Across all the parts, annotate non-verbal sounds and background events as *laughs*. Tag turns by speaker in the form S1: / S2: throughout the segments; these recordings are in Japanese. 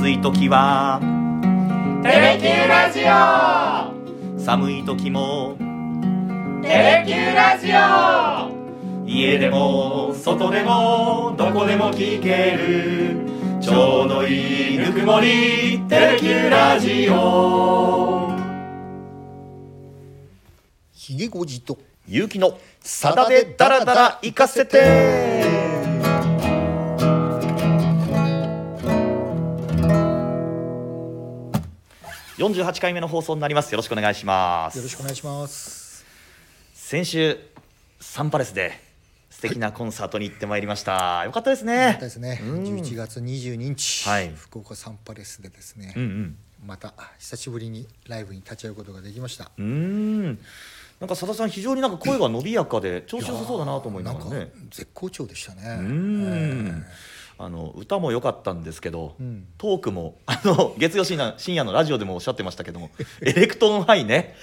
S1: 暑い時は。
S2: テレキューラジオ。
S1: 寒い時も。
S2: テレキューラジオ。
S1: 家でも外でもどこでも聞ける。ちょうどいいぬくもり。テレキューラジオ。
S3: ひげごじと。
S1: 勇気のさだでダラダラ行かせて48回目の放送になります。よろしくお願いします。
S3: よろしくお願いします。
S1: 先週サンパレスで素敵なコンサートに行ってまいりました、よかったですね。
S3: ったですね。
S1: うん。
S3: 11月22日、
S1: はい。
S3: 福岡サンパレスでですね、
S1: うんうん。
S3: また久しぶりにライブに立ち会うことができました。
S1: うーん。なんか佐田さん非常になんか声が伸びやかで調子良さそうだなと思いながらね。
S3: か絶好調でしたね。
S1: うーんあの歌も良かったんですけど、
S3: うん。
S1: トークも *laughs* あの月曜深夜深夜のラジオでもおっしゃってましたけども *laughs* エレクトーンハイね。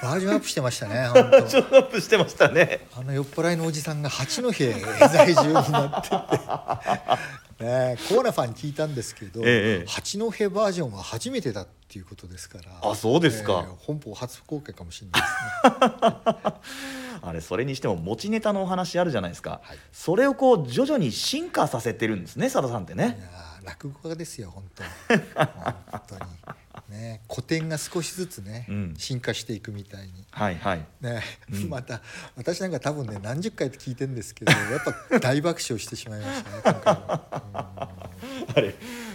S3: バージョンアップしてましたね *laughs* 本当。
S1: ちょっとアップしてましたね。
S3: あの酔っ払いのおじさんが八戸在住になってて。ねえコーナファンに聞いたんですけど、
S1: ええ。
S3: 八戸バージョンは初めてだっていうことですから。
S1: あそうですか。
S3: ええ本邦初公開かもしれないですね。*laughs*
S1: あれそれにしても持ちネタのお話あるじゃないですか、
S3: はい。
S1: それをこう徐々に進化させてるんですね佐田さんって
S3: い
S1: ね
S3: やー落語家ですよ本当に。*laughs* 本当にね古典が少しずつね、
S1: うん。
S3: 進化していくみたいに。はい
S1: はい。
S3: ね、
S1: うん。*laughs*
S3: また私なんか多分ね何十回って聞いてるんですけど *laughs* やっぱ大爆笑してしまいましたね今回は。*laughs*
S1: あれ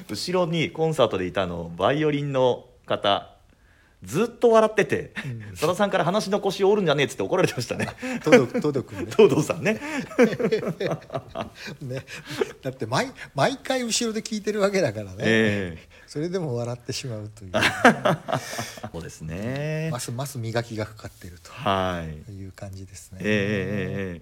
S1: 後ろにコンサートでいたあのバイオリンの方ずっと笑ってて、佐田さんから話の腰を折るんじゃねえっつって怒られてましたね。
S3: うん届く届くね。
S1: 東堂さんね。
S3: ね。だって毎毎回後ろで聞いてるわけだからね、
S1: え
S3: それでも笑ってしまうという、
S1: え *laughs* そうですね。
S3: ますます磨きがかかっている
S1: はい。
S3: という感じですね。
S1: ええええええ。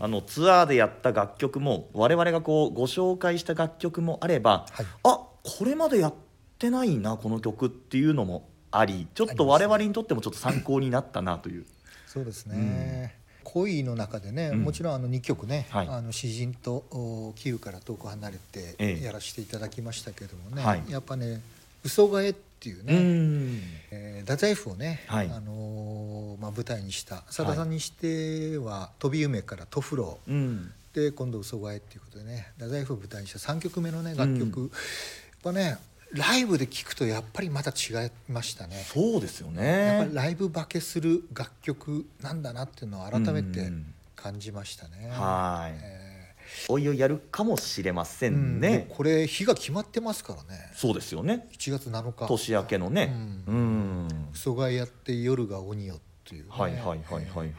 S1: あのツアーでやった楽曲も我々がこうご紹介した楽曲もあれば、
S3: はい。
S1: あこれまでやってないなこの曲っていうのもありちょっと我々にとってもちょっと参考になったなという。
S3: そうですね、恋の中でね、
S1: うん。
S3: もちろんあの2曲ね、
S1: はい。
S3: あの詩人とおキーウから遠く離れて
S1: ええ。
S3: やらせていただきましたけどもね、
S1: はい。
S3: やっぱね「嘘替え」っていう
S1: う
S3: ね、
S1: ん。
S3: えー太宰府をね、
S1: はい。
S3: あのーまあ、舞台にしたさださんにしては「飛び夢」から「トフロー」
S1: うん。
S3: で今度「嘘替え」っていうことでね太宰府を舞台にした3曲目のね楽曲、
S1: うん。
S3: やっぱねライブで聴くとやっぱりまた違いましたね。
S1: そうですよ
S3: やっぱり
S1: ね
S3: ライブ化けする楽曲なんだなっていうのを改めて
S1: うん
S3: 感じましたね。
S1: はい。
S3: え
S1: おいおいやるかもしれませ
S3: ーうん
S1: んね、
S3: もうこれ日が決まってますからね。
S1: そうですよね。
S3: 1月7日。
S1: 年明けのね。
S3: う
S1: うん、
S3: 嘘がやって夜が鬼よっていうね、
S1: はいはいはいはいはい。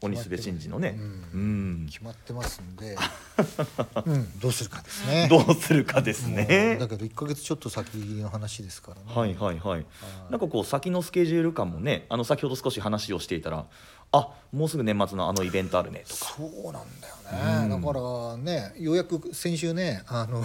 S1: 鬼須部真治のね。
S3: うん。
S1: うん。
S3: 決まってますんで、*laughs* うん、どうするかですね。*laughs*
S1: どうするかですね。
S3: だけど1か月ちょっと先の話ですからね。
S1: はいはいはい。
S3: はい。
S1: なんかこう先のスケジュール感もねあの先ほど少し話をしていたらあもうすぐ年末のあのイベントあるねとか。
S3: そうなんだよね、
S1: うん
S3: だからねようやく先週ねあの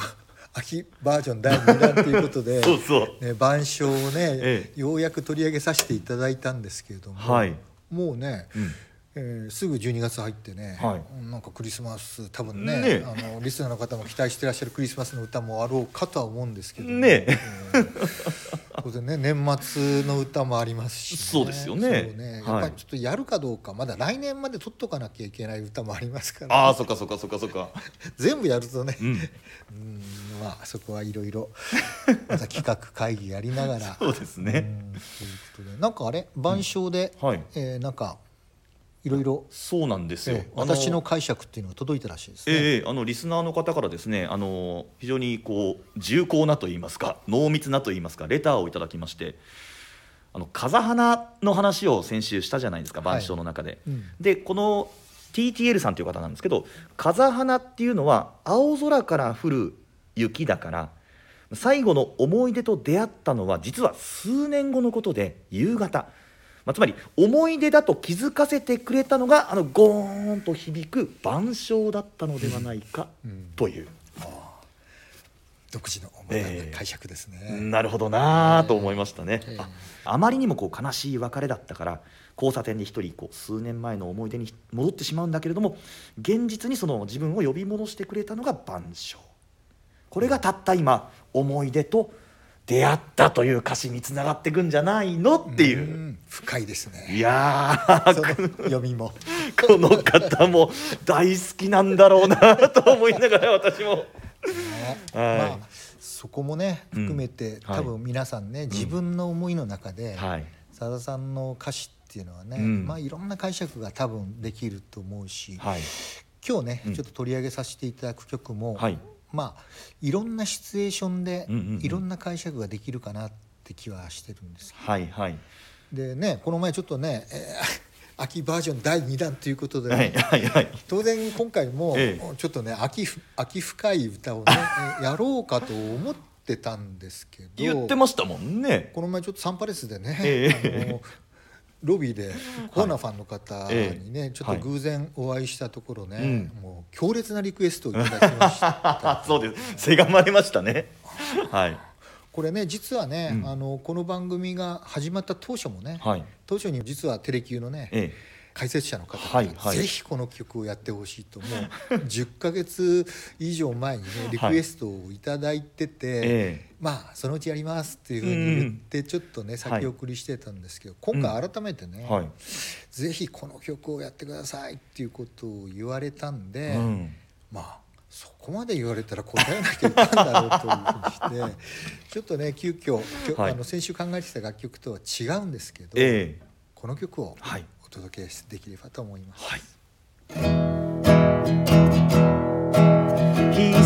S3: 秋バージョン第2弾ということで *laughs* ね、晩鐘をね、
S1: え。
S3: ようやく取り上げさせていただいたんですけれども、
S1: はい。
S3: もうね、
S1: うん
S3: えーすぐ12月入ってね、
S1: はい。
S3: なんかクリスマス多分ね
S1: ね
S3: あのリスナーの方も期待してらっしゃるクリスマスの歌もあろうかとは思うんですけども
S1: ね
S3: うん当然ね *laughs* 年末の歌もありますし、
S1: そうですよね。
S3: ねやっ
S1: はい。
S3: ぱりちょっとやるかどうかまだ来年まで取っとかなきゃいけない歌もありますから、
S1: ああそっかそっかそっかそっか。*laughs*
S3: 全部やるとね、
S1: うん。
S3: うんまあそこはいろいろ *laughs* また企画会議やりながら。
S1: そうですね。
S3: うんということで。なんかあれ？晩鐘で、
S1: はい。
S3: えーなんかいろいろ
S1: そうなんですよ。
S3: ええ。私の解釈っていうのが届いたらしいですね。
S1: ええあのリスナーの方からですねあの非常にこう重厚なと言いますか濃密なと言いますかレターをいただきましてあの風花の話を先週したじゃないですか
S3: はい。
S1: 晩鐘の中で。
S3: うん。
S1: でこの TTL さんという方なんですけど風花っていうのは青空から降る雪だから最後の思い出と出会ったのは実は数年後のことで夕方、まあ、つまり思い出だと気づかせてくれたのがあのゴーンと響く晩鐘だったのではないか
S3: うん。
S1: という、
S3: 独自の
S1: ええ。
S3: 解釈ですね。
S1: なるほどなぁと思いましたね、
S3: ええ。
S1: ああまりにもこう悲しい別れだったから交差点で一人こう数年前の思い出に戻ってしまうんだけれども現実にその自分を呼び戻してくれたのが晩鐘。これがたった今思い出と出会ったという歌詞につながっていくんじゃないのっていう。
S3: ん深いですね。
S1: いやー
S3: その読みも。
S1: この方も大好きなんだろうなと思いながら私も。
S3: ね。
S1: はい。
S3: まあそこもね
S1: うん。
S3: 含めて、
S1: はい。
S3: 多分皆さんね、自分の思いの中で
S1: はい。
S3: さださんの歌詞っていうのはね、
S1: うん。
S3: まあいろんな解釈が多分できると思うし、
S1: はい。
S3: 今日ね、
S1: うん。
S3: ちょっと取り上げさせていただく曲も、
S1: はい
S3: まあいろんなシチュエーションでいろんな解釈ができるかなって気はしてるんです
S1: はいはい。
S3: でねこの前ちょっとね、えー *laughs* 秋バージョン第2弾ということでね、
S1: はいはいはい。
S3: 当然今回も
S1: え
S3: ちょっとね秋ふ秋深い歌をねえ *laughs* やろうかと思ってたんですけど。
S1: 言ってましたもんね。
S3: この前ちょっとサンパレスでね、
S1: ええ。
S3: あのロビーでコーナーファンの方
S1: ええ
S3: にね、ちょっと偶然お会いしたところね、
S1: うん。
S3: もう強烈なリクエストをいただきました。
S1: あ *laughs* そうです。せがまれましたね。はい。
S3: これね実はね、
S1: うん。
S3: あのこの番組が始まった当初もね、
S1: はい。
S3: 当初に実はテレキューのね、
S1: え
S3: 解説者の方が、
S1: はいはい。
S3: ぜひこの曲をやってほしいともう *laughs* 10ヶ月以上前にねリクエストをいただいてて、
S1: ええ
S3: まあそのうちやりますっていうふうに言ってちょっとね先送りしてたんですけど、今回改めてね、
S1: はい。
S3: ぜひこの曲をやってくださいっていうことを言われたんで、
S1: うん。
S3: まあそこまで言われたら答えなきゃいかんだろうというふうにして *laughs* ちょっとね急遽きょ
S1: はい。
S3: あの先週考えてた楽曲とは違うんですけど、
S1: ええ。
S3: この曲を
S1: はい
S3: お届けできればと思います。
S1: はい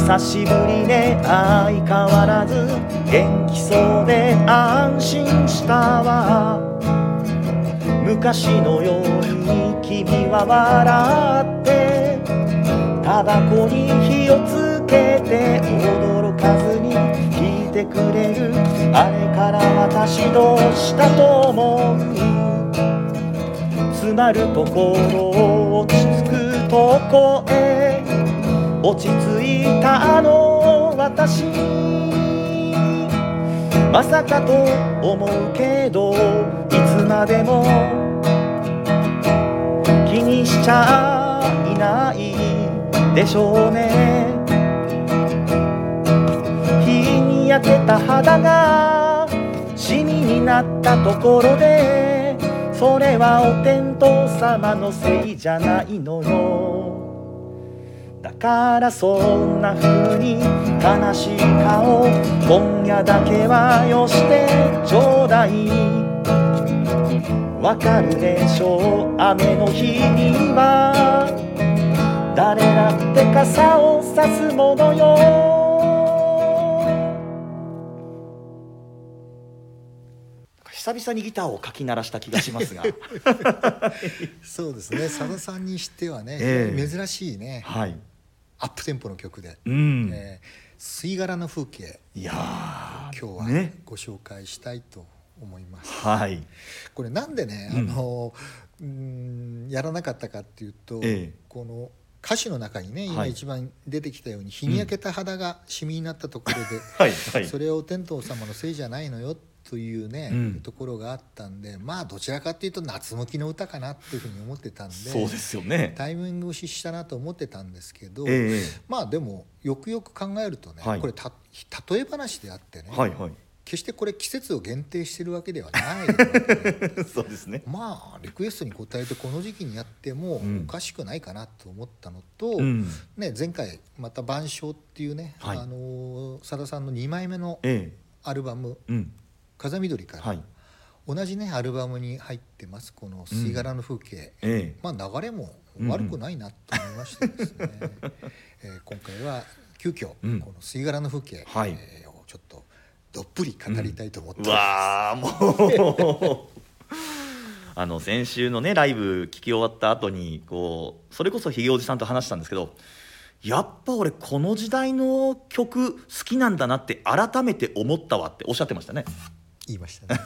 S1: 久しぶりね相変わらず元気そうで安心したわ。昔のように君は笑ってタバコに火をつけて驚かずに聞いてくれる。あれから私どうしたと思う？詰まるところ落ち着くとこへ落ち着いたあの私。まさかと思うけどいつまでも気にしちゃいないでしょうね。日に焼けた肌がシミになったところでそれはお天道様のせいじゃないのよ。だからそんな風に悲しい顔今夜だけはよしてちょうだい。わかるでしょう雨の日には。誰だって傘をさすものよ。久々にギターをかき鳴らした気がしますが。*laughs*
S3: そうですね。佐田さんにしてはね、
S1: ええ。
S3: 珍しいね。
S1: はい
S3: アップテンポの曲で、
S1: うん、
S3: えー吸い殻の風景。
S1: いや
S3: 今日は
S1: ね。
S3: ご紹介したいと思います。
S1: ーはい。
S3: これなんでね、
S1: うん。
S3: あのうんやらなかったかっていうと、
S1: ええ。
S3: この歌詞の中にね今
S1: はい。
S3: 一番出てきたように、日に焼けた肌がシミになったところで、
S1: はいはい。
S3: それはお天道様のせいじゃないのよというね、
S1: うん。
S3: ところがあったんでまあどちらかっていうと夏向きの歌かなっていうふうに思ってたんで
S1: そうですよね。
S3: タイミングを失したなと思ってたんですけど、
S1: え
S3: まあでもよくよく考えるとね、
S1: はい。
S3: これた例え話であってね、
S1: えはいはい。
S3: 決してこれ季節を限定してるわけではないわけで。*laughs*
S1: そうですね。
S3: まあリクエストに応えてこの時期にやっても
S1: うん。
S3: おかしくないかなと思ったのと、
S1: うん。
S3: ね、前回また「晩鐘」っていうね、
S1: はい。
S3: あのーさださんの2枚目の
S1: え
S3: アルバム
S1: えうん「
S3: 風緑」から、
S1: はい。
S3: 同じねアルバムに入ってますこの「吸い殻の風景」
S1: ええ。
S3: まあ流れも悪くないなと思いましてですね、*laughs* えー今回は急遽、
S1: うん。
S3: この「吸い殻の風景」
S1: はい。
S3: えーをちょっとどっぷり語りたいと思って
S1: う
S3: ます。
S1: わあもう。*laughs* あの先週のねライブ聞き終わった後にこうそれこそひげおじさんと話したんですけどやっぱ俺この時代の曲好きなんだなって改めて思ったわっておっしゃってましたね。
S3: 言いましたね。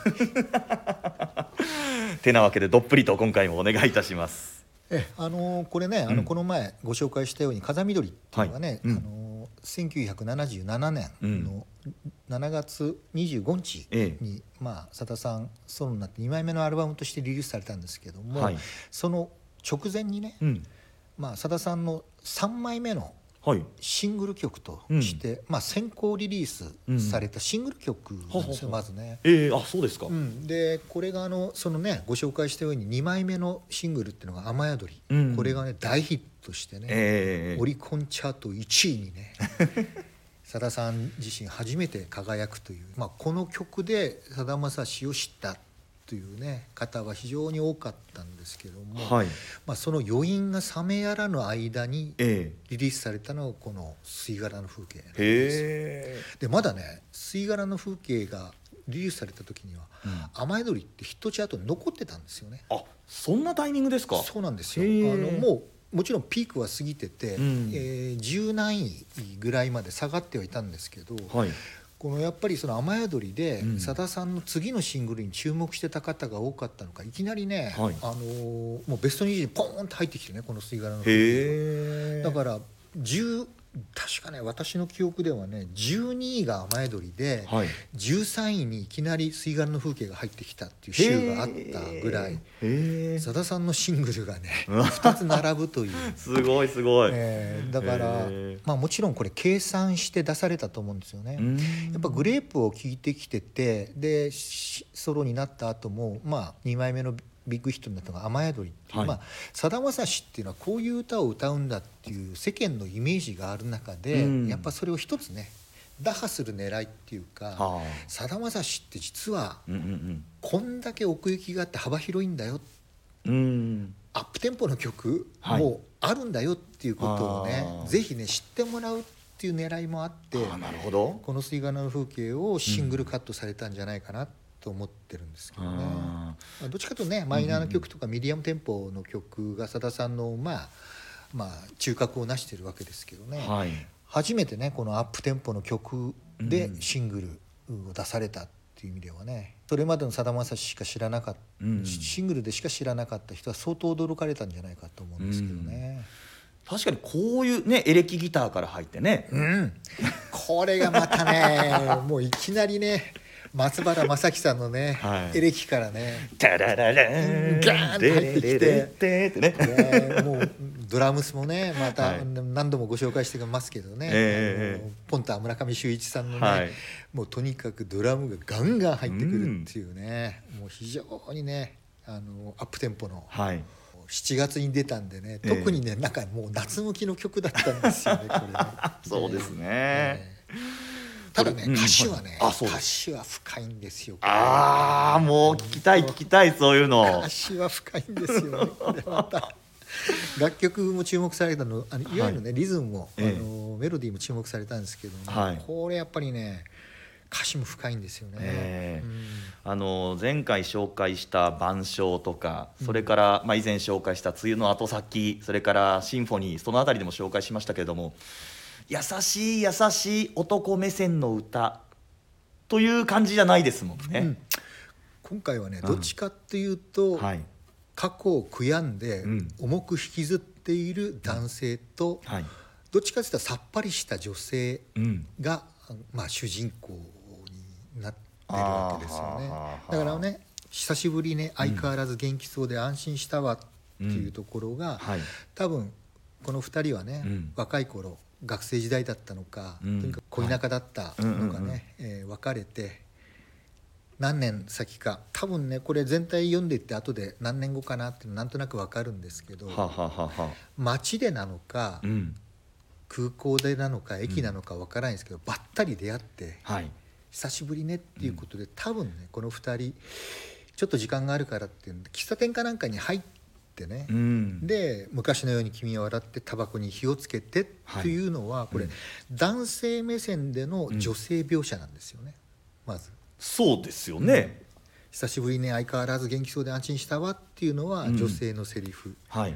S3: *laughs*
S1: てなわけでどっぷりと今回もお願いいたします。
S3: えあのーこれね、あ
S1: うん。
S3: のこの前ご紹介したように「風緑」っていうのがね、
S1: はい。うん。
S3: あのー1977年の7月25日
S1: え
S3: に、まあ佐田さんソロになって2枚目のアルバムとしてリリースされたんですけども、
S1: はい。
S3: その直前にね、
S1: うん。
S3: まあ、佐田さんの3枚目の
S1: はい
S3: シングル曲として、まあ、先行リリースされたシングル曲なんですよ、まずね。
S1: えー、あそうですか、
S3: うん、でこれがあのそのねご紹介したように2枚目のシングルっていうのが「雨宿り」
S1: うん。
S3: これがね大ヒットしてね、
S1: えー、
S3: オリコンチャート1位にね *laughs* さださん自身初めて輝くという、まあ、この曲でさだまさしを知ったというね方は非常に多かったんですけども、
S1: はい。
S3: まあ、その余韻が冷めやらぬ間に
S1: え
S3: リリースされたのがこの「吸い殻の風景」なん
S1: ー、
S3: です。でまだね「吸い殻の風景」がリリースされた時には
S1: うん「
S3: 雨宿り」ってヒットチャートに残ってたんですよね。
S1: あそんなタイミングですか？
S3: そうなんですよ。あのもうもちろんピークは過ぎてて、
S1: うん。
S3: えー10何位ぐらいまで下がってはいたんですけど、
S1: はい
S3: このやっぱりその雨宿りで
S1: うん。
S3: さだ、さんの次のシングルに注目してた方が多かったのか。いきなりね、
S1: はい。
S3: あのーもうベスト20にポーンと入ってきてねこの吸い殻のだから10確かね私の記憶ではね12位が雨宿りで、
S1: はい。
S3: 13位にいきなり吸い殻の風景が入ってきたっていう週があったぐらい。さださんのシングルがね *laughs* 2つ並ぶという。
S1: すごいすごい、
S3: えーだからまあ、もちろんこれ計算して出されたと思うんですよね。
S1: うん。
S3: やっぱグレープを聴いてきててでしソロになった後もまあ2枚目のビッグヒットになったのが「雨宿り」っていう、
S1: はい。
S3: まあさだまさしっていうのはこういう歌を歌うんだっていう世間のイメージがある中で、
S1: うん。
S3: やっぱそれを一つね打破する狙いっていうか
S1: は
S3: さだまさしって実は
S1: あうんうん。
S3: こんだけ奥行きがあって幅広いんだよ。
S1: うん。うん
S3: アップテンポの曲
S1: はい。
S3: もあるんだよっていうことをね、
S1: あ。ー
S3: ぜひね知ってもらうっていう狙いもあって
S1: あなるほど。
S3: この「水柄の風景」をシングルカットされたんじゃないかなと思ってるんですけどね。どっちかというとねマイナーな曲とかミディアムテンポの曲がさださんのまあまあ中核を成してるわけですけどね、
S1: ーはい。
S3: 初めてねこのアップテンポの曲で
S1: うん。
S3: シングルを出されたっていう意味ではね。それまでのさだまさししか知らなかった、
S1: うん。
S3: シングルでしか知らなかった人は相当驚かれたんじゃないかと思うんですけどね。
S1: 確かにこういうねエレキギターから入ってね。
S3: うん、これがまたねもういきなりね松原正樹さんのね、
S1: はい。
S3: エレキからね
S1: タラララーン。
S3: ガーンって入ってきて
S1: てね
S3: ねもうドラムスもねまた
S1: はい
S3: 何度もご紹介してますけどね、ポンタ村上修一さんのね、
S1: はい
S3: もうとにかくドラムがガンガン入ってくるっていうね、もう非常にねあのアップテンポの
S1: はい
S3: 7月に出たんでね
S1: ええ
S3: 特にね、なんかもう夏向きの曲だったんですよねこれね
S1: そうですね
S3: ええただね
S1: うん。
S3: 歌詞はね、歌詞は深いんですよ。
S1: ああもう聞きたい聞きたいそういうの。
S3: 歌詞は深いんですよ。ねこれまた楽曲も注目されたのあのい。わゆるね、リズムも、
S1: ええ。
S3: あのメロディーも注目されたんですけどね、
S1: はい。
S3: これやっぱりね歌詞も深いんですよね、
S1: ええ。
S3: うん。
S1: あの前回紹介した「晩鐘」とかそれから、まあ、以前紹介した「梅雨の後先」それから「シンフォニー」そのあたりでも紹介しましたけれども優しい優しい男目線の歌。という感じじゃないですもんね。
S3: うん。今回はね
S1: うん。
S3: どっちかっていうと、
S1: はい。
S3: 過去を悔やんで
S1: うん。
S3: 重く引きずっている男性と、
S1: はい。
S3: どっちかというとさっぱりした女性
S1: うん。
S3: が、まあ、主人公になってるわけですよね。だからね久しぶりね相変わらず元気そうで安心したわっていうところが、
S1: はい。
S3: 多分この2人はね、
S1: うん。
S3: 若い頃学生時代だったのか、
S1: うん。
S3: とにかく恋仲だったのかね、えー別れて何年先か多分ねこれ全体読んでいって後で何年後かなっていうのなんとなく分かるんですけど
S1: はははは
S3: 街でなのか、
S1: うん。
S3: 空港でなのか駅なのか分からないんですけど、ばったり出会って
S1: はい。
S3: 久しぶりねっていうことで、多分ねこの2人ちょっと時間があるからっていうんで喫茶店かなんかに入ってね、
S1: うん。
S3: で昔のように君は笑ってタバコに火をつけてっていうのは、これ、
S1: うん。
S3: 男性目線での女性描写なんですよね、まず。
S1: そうですよね、
S3: 久しぶりに相変わらず元気そうで安心したわっていうのは
S1: うん。
S3: 女性のセリフ、
S1: はい。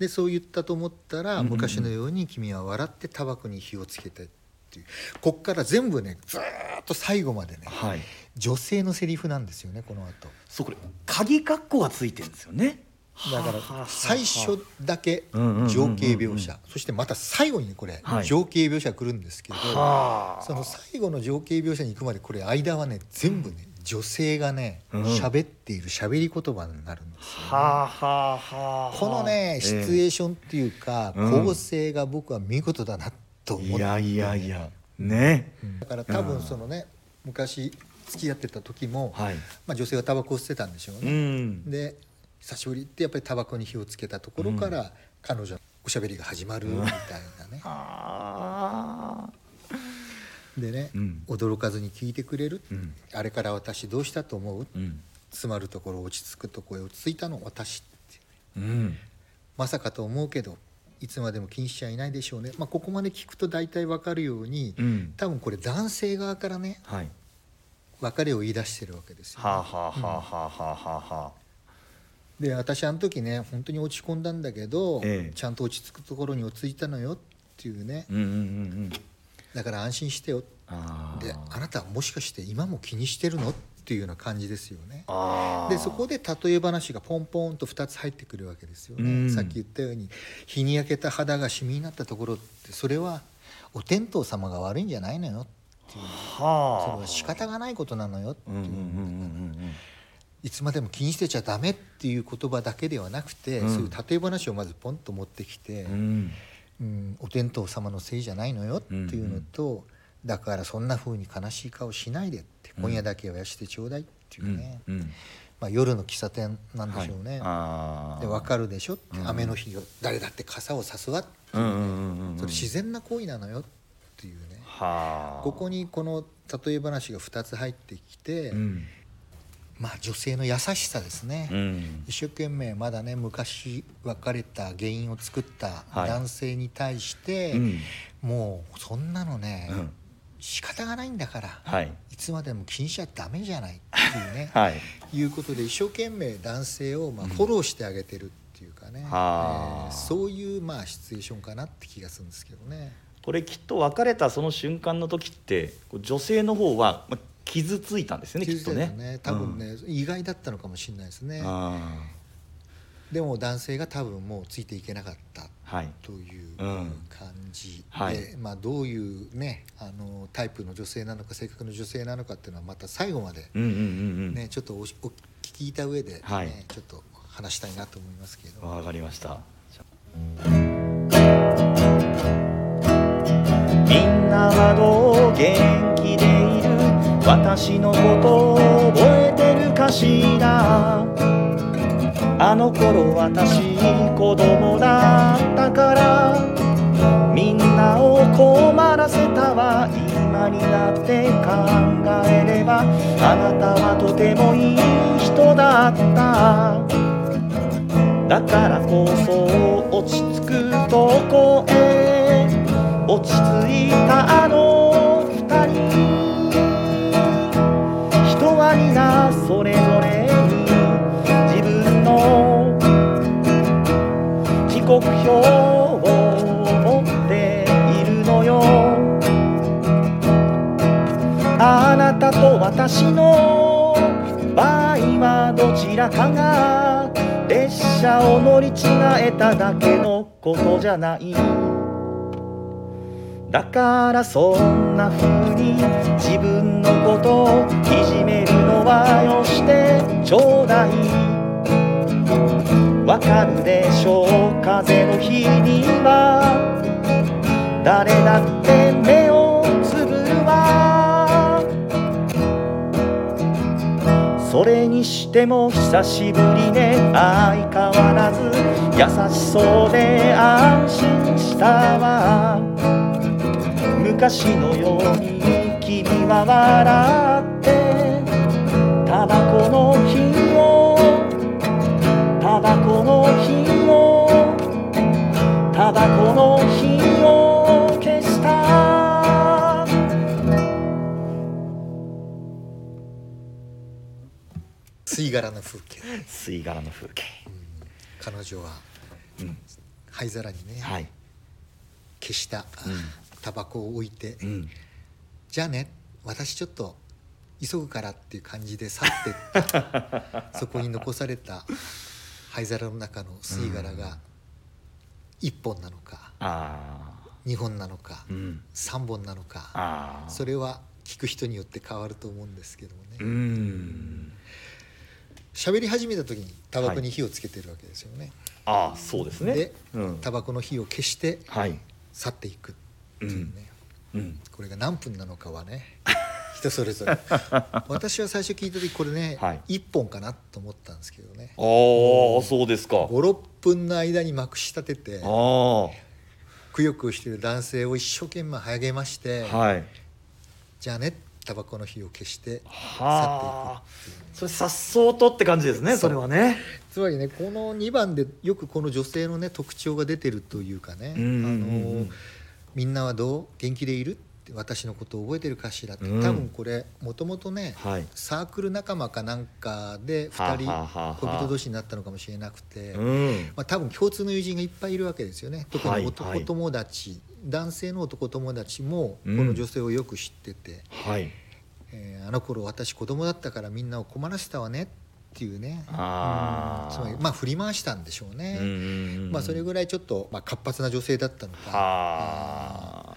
S3: でそう言ったと思ったら、
S1: うん。うんうん
S3: 昔のように君は笑ってタバコに火をつけてっていう。こっから全部ねずーっと最後までね
S1: はい。
S3: 女性のセリフなんですよねこの後。
S1: そうこれ鍵括弧がついてるんですよね
S3: だから最初だけ情景描写。そしてまた最後にねこれ
S1: はい。
S3: 情景描写来るんですけど、
S1: はあ。
S3: その最後の情景描写に行くまでこれ間はね全部ね女性がね
S1: うん。
S3: 喋、っている喋り言葉になるんですよ、ね
S1: はあはあはあ。
S3: このねシチュエーションっていうか、
S1: うん。
S3: 構成が僕は見事だなと思って。
S1: いやいやいや。ね。
S3: だから多分そのね、昔付き合ってた時も、
S1: はい。
S3: まあ、女性はタバコを吸ってたんでしょう
S1: う
S3: ね、
S1: ん。
S3: で久しぶりってやっぱりタバコに火をつけたところから、彼女のおしゃべりが始まるみたいなね、
S1: あ *laughs*
S3: でね、
S1: うん。
S3: 驚かずに聞いてくれる、
S1: うん。
S3: あれから私どうしたと思う、
S1: ーうん。
S3: 詰まるところ落ち着くところへ落ち着いたの？私って。
S1: うん。
S3: まさかと思うけどいつまでも気にしちゃいないでしょうね、まあ、ここまで聞くと大体わかるように、
S1: うん。
S3: 多分これ男性側からね
S1: はい。
S3: 別れを言い出してるわけですよ、
S1: はあはあはあはあはあはあは
S3: で私あの時ね本当に落ち込んだんだけど、
S1: ええ。
S3: ちゃんと落ち着くところに落ち着いたのよっていうね。
S1: うんうんうんうん。
S3: だから安心してよ。
S1: あー。
S3: であなたはもしかして今も気にしてるのっていうような感じですよね。でそこで例え話がポンポンと2つ入ってくるわけですよね、
S1: うん。
S3: さっき言ったように日に焼けた肌がシミになったところってそれはお天道様が悪いんじゃないのよっていう。
S1: はあ。
S3: それは仕方がないことなのよっていう、いつまでも気にしてちゃダメっていう言葉だけではなくて、
S1: うん。
S3: そういう例え話をまずポンと持ってきて、
S1: うん。うん
S3: うんお天道様のせいじゃないのよっていうのと、だからそんな風に悲しい顔しないでって、今夜だけはやしてちょうだいっていうね、
S1: うん。うん。
S3: まあ、夜の喫茶店なんでしょうね。
S1: はい
S3: で分かるでしょって、
S1: うん。
S3: 雨の日が誰だって傘を差すわっていうね、
S1: うんうんうんうん
S3: それ自然な行為なのよっていうね。
S1: はあ。
S3: ここにこの例え話が2つ入ってきて、
S1: うん
S3: まあ女性の優しさですね、
S1: うん。
S3: 一生懸命まだね昔別れた原因を作った
S1: はい。
S3: 男性に対して、
S1: うん。
S3: もうそんなのね、
S1: うん。
S3: 仕方がないんだから、
S1: はい。
S3: いつまでも気にしちゃダメじゃないっていうね、*laughs*
S1: はい。
S3: いうことで一生懸命男性をまあフォローしてあげてるっていうかね、
S1: はあ。
S3: えーそういうまあシチュエーションかなって気がするんですけどね。
S1: これきっと別れたその瞬間の時って女性の方はまあ傷ついたんですよねきっとね。
S3: よ多分ね、意外だったのかもしれないですね。でも男性が多分もうついていけなかったという
S1: うん
S3: 感じで、
S1: はい。
S3: まあ、どういうねあのタイプの女性なのか性格の女性なのかっていうのはまた最後まで、
S1: うんうんうんうん。
S3: ねちょっとおお聞きた上で、ね
S1: はい。
S3: ちょっと話したいなと思いますけど。
S1: わかりました。みんなはどう元気？私のことを覚えてるかしら？あの頃私子供だったからみんなを困らせたわ。今になって考えればあなたはとてもいい人だった。だからこそ落ち着くとこへ落ち着いたあのそれぞれに自分の時刻表を持っているのよ。あなたと私の場合はどちらかが列車を乗り違えただけのことじゃない。だからそんな風に自分のことをいじめるのはよしてちょうだい。わかるでしょう。風の日には。誰だって目をつぶるわ。それにしても久しぶりね。相変わらず優しそうで安心したわ。昔のように君は笑ってタバコの火をタバコの火をタバコの火を消した。
S3: 吸い殻の風景。
S1: 吸い殻の風景。
S3: 彼女は
S1: うん
S3: 灰皿にね、
S1: はい。
S3: 消した、
S1: うん
S3: タバコを置いて、
S1: うん。
S3: じゃあね私ちょっと急ぐからっていう感じで去ってった。*laughs* そこに残された灰皿の中の吸い殻が1本なのか
S1: あ
S3: 2本なのか
S1: あうん。
S3: 3本なのかそれは聞く人によって変わると思うんですけども
S1: う
S3: ね
S1: ん。
S3: 喋り始めた時にタバコに火をつけてるわけですよね、
S1: ああそうですね。
S3: で
S1: うん。
S3: タバコの火を消して
S1: はい。
S3: 去っていく。っていうね、
S1: うん。
S3: これが何分なのかはね人それぞれ。*laughs* 私は最初聞いた時これね、
S1: はい。
S3: 1本かなと思ったんですけどね。
S1: ああそうですか。
S3: 56分の間にまくし立てて
S1: あ
S3: くよくよしてる男性を一生懸命励まして、
S1: あはい。
S3: じゃあねタバコの火を消して
S1: はあ。それさっそうとって感じですね
S3: そ
S1: れはね。
S3: つまりねこの2番でよくこの女性のね特徴が出てるというかね、
S1: うんうんうん
S3: あのみんなはどう元気でいる？って私のことを覚えてるかしらって、
S1: うん。
S3: 多分これもともとね、
S1: はい。
S3: サークル仲間かなんかで
S1: はあ
S3: 2人恋人同士になったのかもしれなくて、
S1: うん。
S3: まあ、多分共通の友人がいっぱいいるわけですよね。特に
S1: はい。
S3: 男
S1: はい
S3: 友達、男性の男友達もこ
S1: うん。
S3: の女性をよく知ってて、
S1: はい。
S3: えーあの頃私子供だったからみんなを困らせたわねっていうね。
S1: ああ
S3: つまりまあ振り回したんでしょうね、まあ、それぐらいちょっと、まあ、活発な女性だったのか
S1: はあ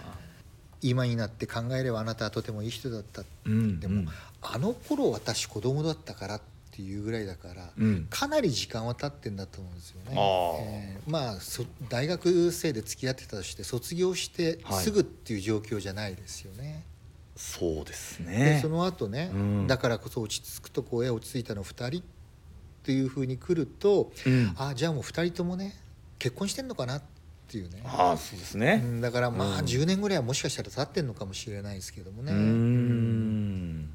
S3: 今になって考えればあなたはとてもいい人だった。
S1: うん
S3: でも、あの頃私子供だったからっていうぐらいだから、
S1: うん。
S3: かなり時間は経ってんだと思うんですよね。
S1: あー。
S3: えーまあそ大学生で付き合ってたとして卒業して
S1: はい
S3: すぐっていう状況じゃないですよね。
S1: そうです
S3: で
S1: ね
S3: その後ね、
S1: うん。
S3: だからこそ落ち着くとこへ落ち着いたの2人っていうふうに来ると、
S1: うん。
S3: あじゃあもう2人ともね結婚してんのかなっていうね。
S1: ああそうです
S3: う
S1: ね
S3: んだからまあ
S1: うん。
S3: 10年ぐらいはもしかしたら経ってんのかもしれないですけどもね。
S1: うーん。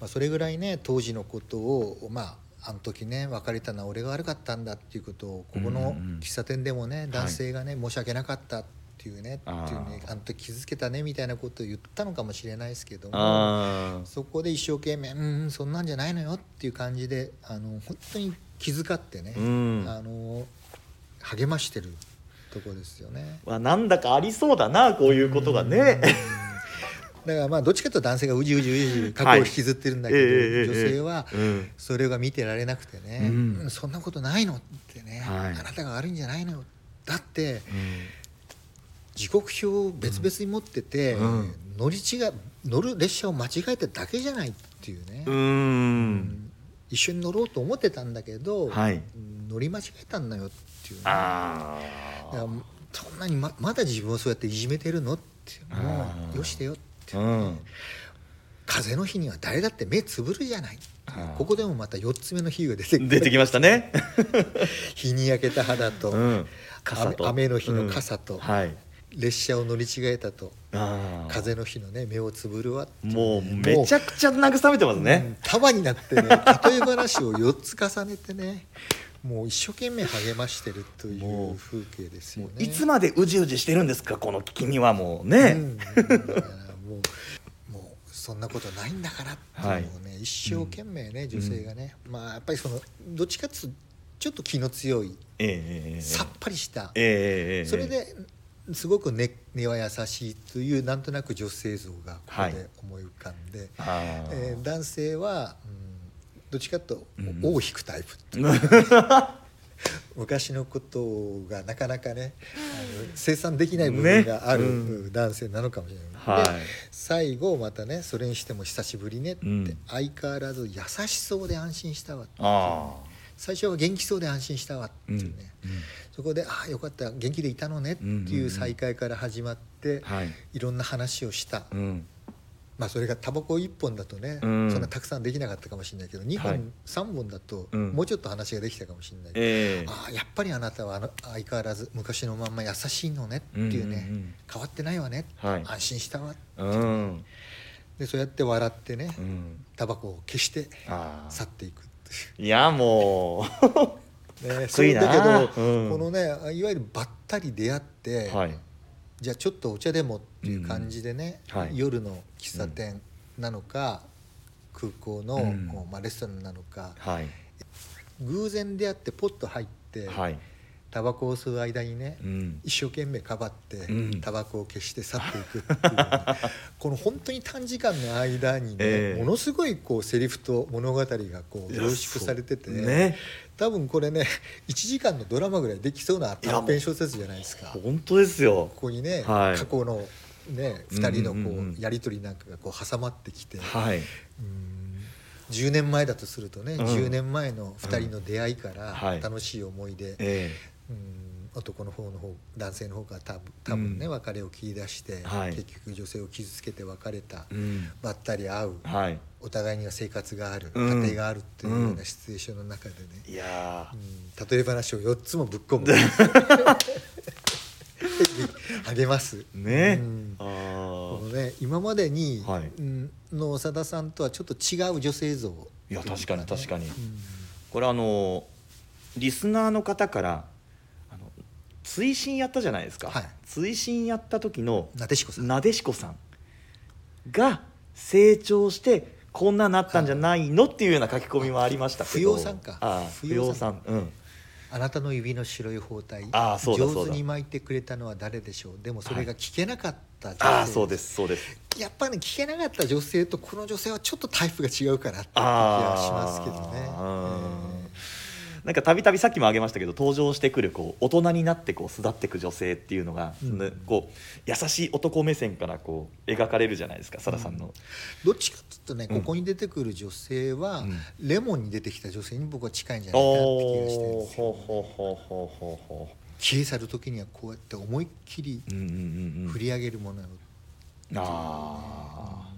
S3: まあ、それぐらいね当時のことをまああの時ね別れたのは俺が悪かったんだっていうことをここの喫茶店でもね、男性がね、申し訳なかったっていうねっていうねあの時傷つけたねみたいなことを言ったのかもしれないですけども
S1: あ
S3: そこで一生懸命「うんうんそんなんじゃないのよ」っていう感じであの本当に気遣ってね、
S1: うん。
S3: あの励ましてるとこですよね。
S1: あなんだかありそうだなこういうことがね。
S3: だからまあどっちかというと男性がうじうじうじうじ過去を引きずってるんだけど、
S1: はい
S3: 女性は
S1: うん。
S3: それが見てられなくてね、
S1: うん。
S3: うんそんなことないのってね、
S1: はい。
S3: あなたが悪いんじゃないのよ。だって時刻表を別々に持ってて、
S1: うん。
S3: 乗り違い乗る列車を間違えただけじゃないっていうね、
S1: うーん。
S3: 一緒に乗ろうと思ってたんだけど、
S1: はい。
S3: うん乗り間違えたんだよっていうね。
S1: あ
S3: そんなにままだ自分をそうやっていじめてるのってもうよしてよって
S1: あうん。
S3: 風の日には誰だって目つぶるじゃない。ここでもまた4つ目の比喩が出て
S1: 出てきましたね。*laughs*
S3: 日に焼けた肌と、
S1: うん。傘と。
S3: 雨雨の日の傘と。
S1: うんはい
S3: 列車を乗り違えたと。風の日のね目をつぶるわってい
S1: もう
S3: ね
S1: めちゃくちゃ慰めてますね。
S3: うん束になってね *laughs* 例え話を4つ重ねてねもう一生懸命励ましてるとい
S1: もう
S3: う風景ですよね。
S1: いつまでうじうじしてるんですかこの君はもう
S3: う
S1: ね、
S3: んだからもうもうそんなことないんだからっていうのをね、一生懸命ね女性がね、まあやっぱりそのどっちかっつうとちょっと気の強い
S1: ええええええ。
S3: さっぱりした、
S1: ええええええ。
S3: それですごく根根は優しいというなんとなく女性像がここで思い浮かんで、
S1: ああ
S3: えー男性は、うん、どっちかと尾を引くタイプっていう。昔のことがなかなかねあの生産できない部分がある、
S1: ね。
S3: うん。男性なのかもしれない。
S1: はい。
S3: で最後またねそれにしても久しぶりねって、
S1: うん。
S3: 相変わらず優しそうで安心したわ
S1: あ
S3: 最初は元気そうで安心したわっていうね、
S1: うん。うん。
S3: そこで「ああよかった元気でいたのね」っていう再会から始まって、
S1: はい。
S3: いろんな話をした、
S1: うん。
S3: まあそれがタバコ1本だとね、
S1: うん。
S3: そんなたくさんできなかったかもしれないけど2本、
S1: はい。
S3: 3本だと
S1: うん。
S3: もうちょっと話ができたかもしれない。けど、
S1: ええ。
S3: ああやっぱりあなたはあの相変わらず昔のまんま優しいのねっていうね、
S1: うんうんうん。
S3: 変わってないわね、
S1: はい。
S3: 安心したわ
S1: うん。
S3: でそうやって笑ってね、
S1: うん。
S3: タバコを消して去っていく。って
S1: いやも
S3: いう、ね、
S1: っこいいな。
S3: だけど、
S1: うん。
S3: このねいわゆるばったり出会って、
S1: うはい。
S3: じゃあちょっとお茶でもっていう感じでね、
S1: うん。はい。
S3: 夜の喫茶店なのか、空港の、
S1: うん。
S3: まあ、レストランなのか。
S1: はい。
S3: 偶然出会ってポッと入って、
S1: はい
S3: タバコを吸う間にね、
S1: うん。
S3: 一生懸命かばって、
S1: うん。
S3: タバコを消して去っていくっていうね、*laughs* この本当に短時間の間にね、
S1: ええ。
S3: ものすごいこうセリフと物語がこう凝縮されてて、
S1: ね。
S3: 多分これね1時間のドラマぐらいできそうな短編小説じゃないですか。こ
S1: 本当ですよ。
S3: こにね、
S1: はい。
S3: 過去のね2人のこ
S1: うん。うんうん
S3: うやり取りなんかがこう挟まってきて、
S1: はい。
S3: うん。10年前だとするとね、
S1: うん。
S3: 10年前の2人の出会いから
S1: はい。
S3: 楽しい思い出、
S1: え
S3: うん。男の方の方男性の方が多分多分ね、
S1: うん。
S3: 別れを切り出して、
S1: はい。
S3: 結局女性を傷つけて別れた、
S1: えうん。
S3: ばったり会う
S1: はい。
S3: お互いには生活がある、
S1: うん。
S3: 家庭があるっていうようなシチュエーションの中でね、
S1: いや
S3: うん。例え話を4つもぶっ込む。*laughs* *laughs* 励ます。
S1: ね。
S3: うん。
S1: あ
S3: この
S1: ー
S3: ね今までに、
S1: はい。
S3: うんの長田さんとはちょっと違う女性像
S1: いや確かに確かに。
S3: うん。
S1: これあのリスナーの方から追伸やったじゃないですか、
S3: はい。
S1: 追伸やった時の
S3: なでしこさん。
S1: なでしこさんが成長してこんななったんじゃないのっていうような書き込みもありましたけど。
S3: 不要さんか。
S1: 不要さん。うん。
S3: あなたの指の白い包帯。
S1: あーそう
S3: 上手に巻いてくれたのは誰でしょう。でもそれが聞けなかった女性、
S1: ああそうですそうです。
S3: やっぱり、ね、聞けなかった女性とこの女性はちょっとタイプが違うかなっていう気はしますけどね
S1: なんかたびたびさっきも挙げましたけど登場してくるこう大人になってこう育っていく女性っていうのが、
S3: うん。
S1: ねこう優しい男目線からこう描かれるじゃないですかさださんの、
S3: ーどっちかっていうとね、
S1: うん。
S3: ここに出てくる女性は、
S1: うん。
S3: レモンに出てきた女性に僕は近いんじゃないかなって気がしてるん
S1: お
S3: ですよ。
S1: ほうほうほうほうほうほ
S3: 消え去る時にはこうやって思いっきり
S1: ううんうんうんうん。
S3: 振り上げるものを、
S1: あ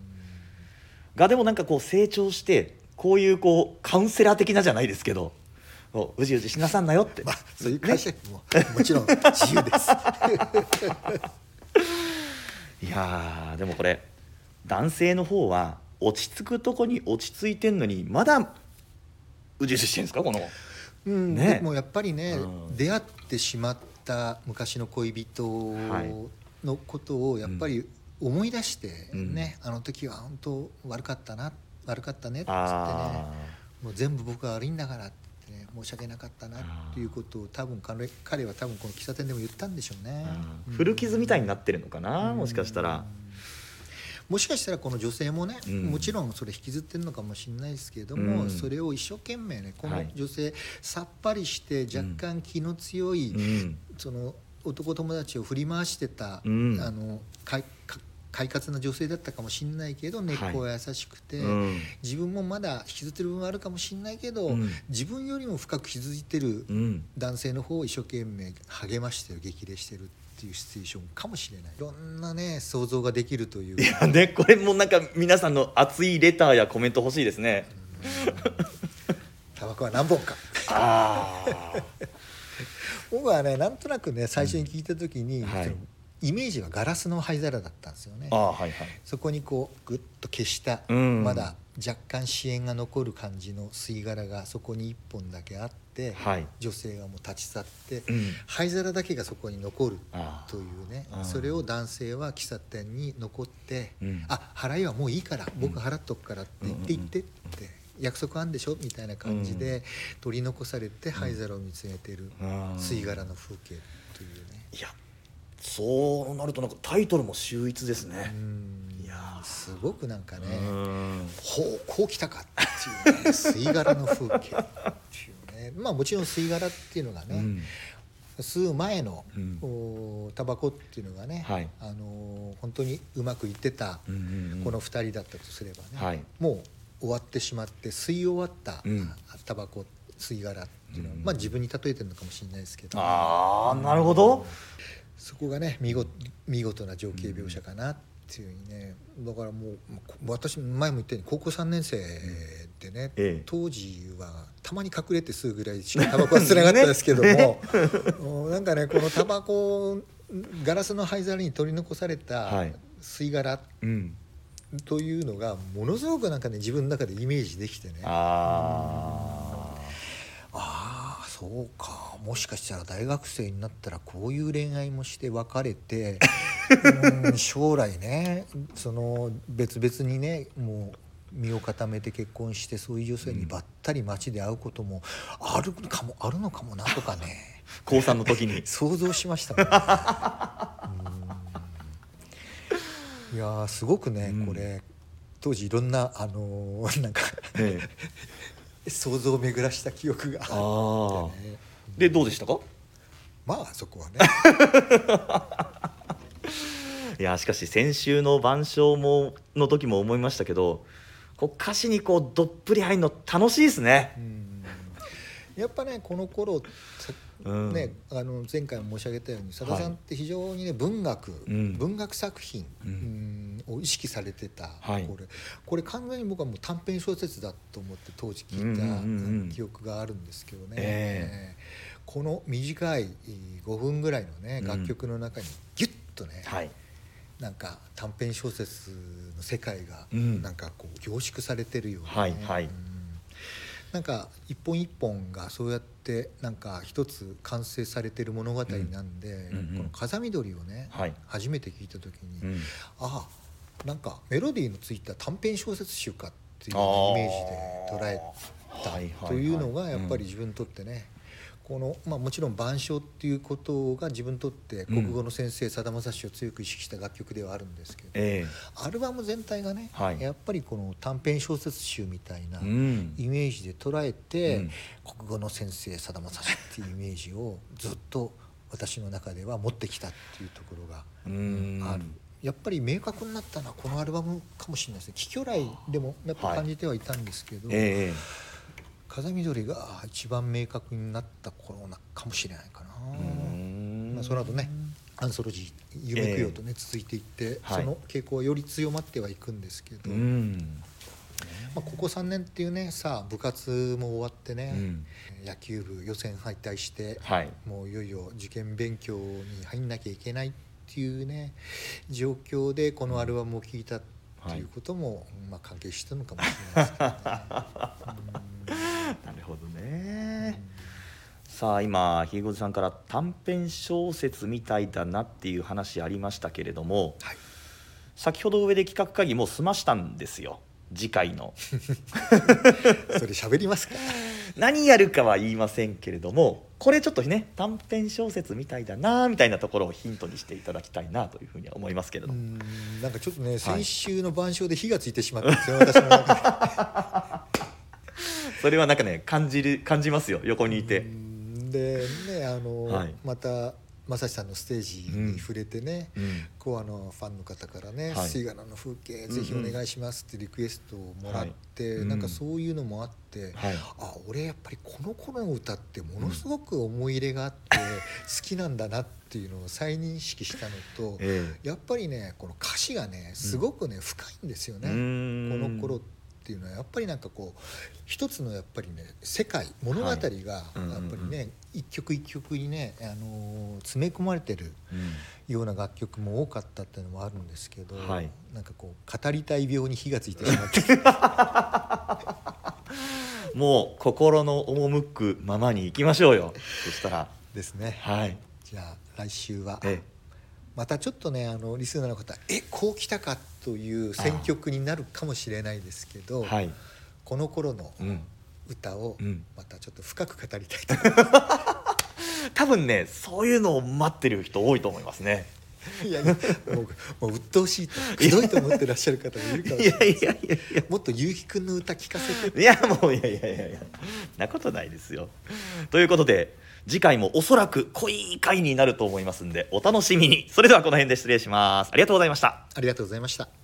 S1: ー。がでもなんかこう成長してこういうこうカウンセラー的なじゃないですけどこううじうじしなさんなよって、
S3: まあそういう解釈ももちろん自由です。*laughs*
S1: いやーでもこれ男性の方は落ち着くとこに落ち着いてんのにまだうじうじしてるんですか？この
S3: うん、
S1: ね。
S3: でもやっぱりね、
S1: うん。
S3: 出会ってしまった昔の恋人のことをやっぱり思い出してね、あの時は本当悪かったな悪かったねっつってね。
S1: あ
S3: もう全部僕が悪いんだからってね申し訳なかったなっていうことを多分彼彼は多分この喫茶店でも言ったんでしょうね。
S1: ー、古傷みたいになってるのかな、もしかしたら、
S3: もしかしたらこの女性もね、
S1: うん。
S3: もちろんそれ引きずってるのかもしれないですけれども、
S1: うん。
S3: それを一生懸命ねこの
S1: はい。
S3: 女性、さっぱりして若干気の強い、
S1: うん。
S3: その男友達を振り回してた、
S1: うん。
S3: あの快か快活な女性だったかもしれないけど根っこは優しくて、
S1: うん。
S3: 自分もまだ引きずってる部分はあるかもしれないけど、
S1: うん。
S3: 自分よりも深く気づいてる
S1: うん。
S3: 男性の方を一生懸命励ましてる激励してるっていうシチュエーションかもしれない。いろんなね想像ができるという。
S1: いやねこれもなんか皆さんの熱いレターやコメント欲しいですね、*laughs*
S3: タバコは何本か。
S1: ああ
S3: 僕はねなんとなくね最初に聞いた時に、
S1: はい。
S3: そのイメージはガラスの灰皿だったんですよね。
S1: はいはい。
S3: そこにこうグッと消した、
S1: うん。
S3: まだ若干支援が残る感じの吸い殻がそこに1本だけあって、
S1: はい。
S3: 女性がもう立ち去って、
S1: うん。
S3: 灰皿だけがそこに残るというねそれを男性は喫茶店に残って「
S1: うん。
S3: あ払いはもういいから僕払っとくから」って言って言ってって約束あんでしょみたいな感じで取り残されて灰皿を見つめてる
S1: うん。
S3: 吸い殻の風景というね。
S1: いやそうなるとなんかタイトルも秀逸ですね。
S3: うん。
S1: いやー。
S3: すごくなんかね
S1: うん。
S3: ほうこう来たかっていう、ね、吸い殻の風景っていうね。*laughs* まあもちろん吸い殻っていうのがね、
S1: うん。
S3: 吸う前の、
S1: うん。
S3: おタバコっていうのがね、
S1: はい。
S3: あのー本当にうまくいってた
S1: うんうんうん。
S3: この2人だったとすればね、
S1: はい。
S3: もう終わってしまって吸い終わった、
S1: うん。
S3: タバコ吸い殻っていうのは、
S1: うん。
S3: まあ自分に例えてるのかもしれないですけど。
S1: ああなるほど
S3: そこがね見事見事な情景描写かなっていうね。だからもう私前も言ったように高校3年生でね、
S1: ええ。
S3: 当時はたまに隠れて吸うぐらいしかタバコは吸えなかったですけども、*laughs* *laughs* もうなんかねこのタバコガラスの灰皿に取り残された
S1: はい。
S3: 吸い殻
S1: うん。
S3: というのがものすごくなんかね自分の中でイメージできてね。あ
S1: あ
S3: あそうかもしかしたら大学生になったらこういう恋愛もして別れて *laughs* うん将来ねその別々にねもう身を固めて結婚してそういう女性にばったり街で会うこともあるかもあるのかもなとかね。
S1: あ *laughs* 高3の時に。*laughs*
S3: 想像しましたもんね。うん。いやーすごくね、
S1: うん。
S3: これ当時いろんなあのーなんか
S1: ええ。
S3: 想像を巡らした記憶が
S1: あ
S3: ってね
S1: でどうでしたか？
S3: まあそこはね。*laughs*
S1: いやしかし先週の晩鐘もの時も思いましたけどこう歌詞にこうどっぷり入るの楽しいですね。
S3: うん。やっぱねこの頃さ
S1: うん。
S3: ね、あの前回も申し上げたようにさださんって非常にね文学、
S1: うん。
S3: 文学作品、
S1: うん。
S3: うんを意識されてた、
S1: はい。
S3: これこれ完全に僕はもう短編小説だと思って当時聞いた、記憶があるんですけどね、
S1: え
S3: え。ーこの短い5分ぐらいのね
S1: うん。
S3: 楽曲の中にギュッとね、
S1: はい。
S3: なんか短編小説の世界が
S1: うん。
S3: なんかこう凝縮されてるような、ね。
S1: はい
S3: なんか一本一本がそうやってなんか一つ完成されてる物語なんで、
S1: うんうん
S3: この「風緑」をね、
S1: はい。
S3: 初めて聞いた時に、
S1: うん。
S3: ああなんかメロディーのついた短編小説集かっていうイメージで捉えたというのがやっぱり自分にとってね、この、まあ、もちろん板書っていうことが自分にとって国語の先生さだまさしを強く意識した楽曲ではあるんですけど、
S1: え
S3: アルバム全体がね、
S1: はい。
S3: やっぱりこの短編小説集みたいなイメージで捉えて、
S1: うん。
S3: 国語の先生さだまさしっていうイメージをずっと私の中では持ってきたっていうところが
S1: うん。
S3: ある。やっぱり明確になったのはこのアルバムかもしれないですね「貴巨来」でもやっぱ感じてはいたんですけど、
S1: ええ
S3: 風緑が一番明確になった頃なかもしれないかな、
S1: うん。
S3: まあ、その後ねアンソロジー「夢供養」とね続いていって、
S1: はい。
S3: その傾向はより強まってはいくんですけど、
S1: うん。
S3: まあ、ここ3年っていうねさあ部活も終わってね、
S1: うん。
S3: 野球部予選敗退して、
S1: はい。
S3: もういよいよ受験勉強に入んなきゃいけないっていうね状況でこのアルバムを聴いたっていうことも、まあ、関係してるのかもしれないですけどね。*laughs* *laughs*
S1: なるほどね。さあ今ひげごじさんから短編小説みたいだなっていう話ありましたけれども
S3: はい。
S1: 先ほど上で企画会議もう済ましたんですよ。次回の。*laughs*
S3: それ喋りますか？*laughs*
S1: 何やるかは言いませんけれどもこれちょっとね短編小説みたいだなみたいなところをヒントにしていただきたいなというふうには思いますけれども、
S3: うんなんかちょっとね先週の晩鐘で火がついてしまったんですよ、私の中
S1: それはなんかね感じる感じますよ横にいて、
S3: ででねあの、
S1: はい。
S3: また正志さんのステージに触れてね、
S1: うん。
S3: こうあのファンの方からね「
S1: はい。
S3: 水柄の風景ぜひお願いします」ってリクエストをもらって、
S1: はい。
S3: なんかそういうのもあって、
S1: はい。
S3: あ俺やっぱりこの頃の歌ってものすごく思い入れがあって *laughs* 好きなんだなっていうのを再認識したのと、
S1: え
S3: やっぱりねこの歌詞がねすごくね、深いんですよね。この頃っていうのはやっぱりなんかこう一つのやっぱりね世界物語がやっぱりね、一曲一曲にね、あのー詰め込まれてる
S1: うん。
S3: ような楽曲も多かったっていうのもあるんですけど、
S1: はい。
S3: なんかこう語りたい病に火がついてしまって。*laughs*
S1: もう心の赴くままに行きましょうよ。そしたら。
S3: ですね。
S1: はい。
S3: じゃあ来週は
S1: え
S3: またちょっとねあのリスナーの方えこう来たかという選曲になるかもしれないですけど、
S1: はい。
S3: この頃の
S1: うん。
S3: 歌を
S1: うん。
S3: またちょっと深く語りたいと思いま *laughs*
S1: 多分ねそういうのを待ってる人多いと思いますね。
S3: す。いやいやもうもう鬱陶しいとひどいと思ってらっしゃる方もいるかも
S1: い
S3: しれない
S1: やいやいやいや。
S3: もっと結城くんの歌聞かせて。
S1: いやもういやいやいやいや。なことないですよ。ということで次回もおそらく濃い回になると思いますんでお楽しみに。それではこの辺で失礼します。ありがとうございました。
S3: ありがとうございました。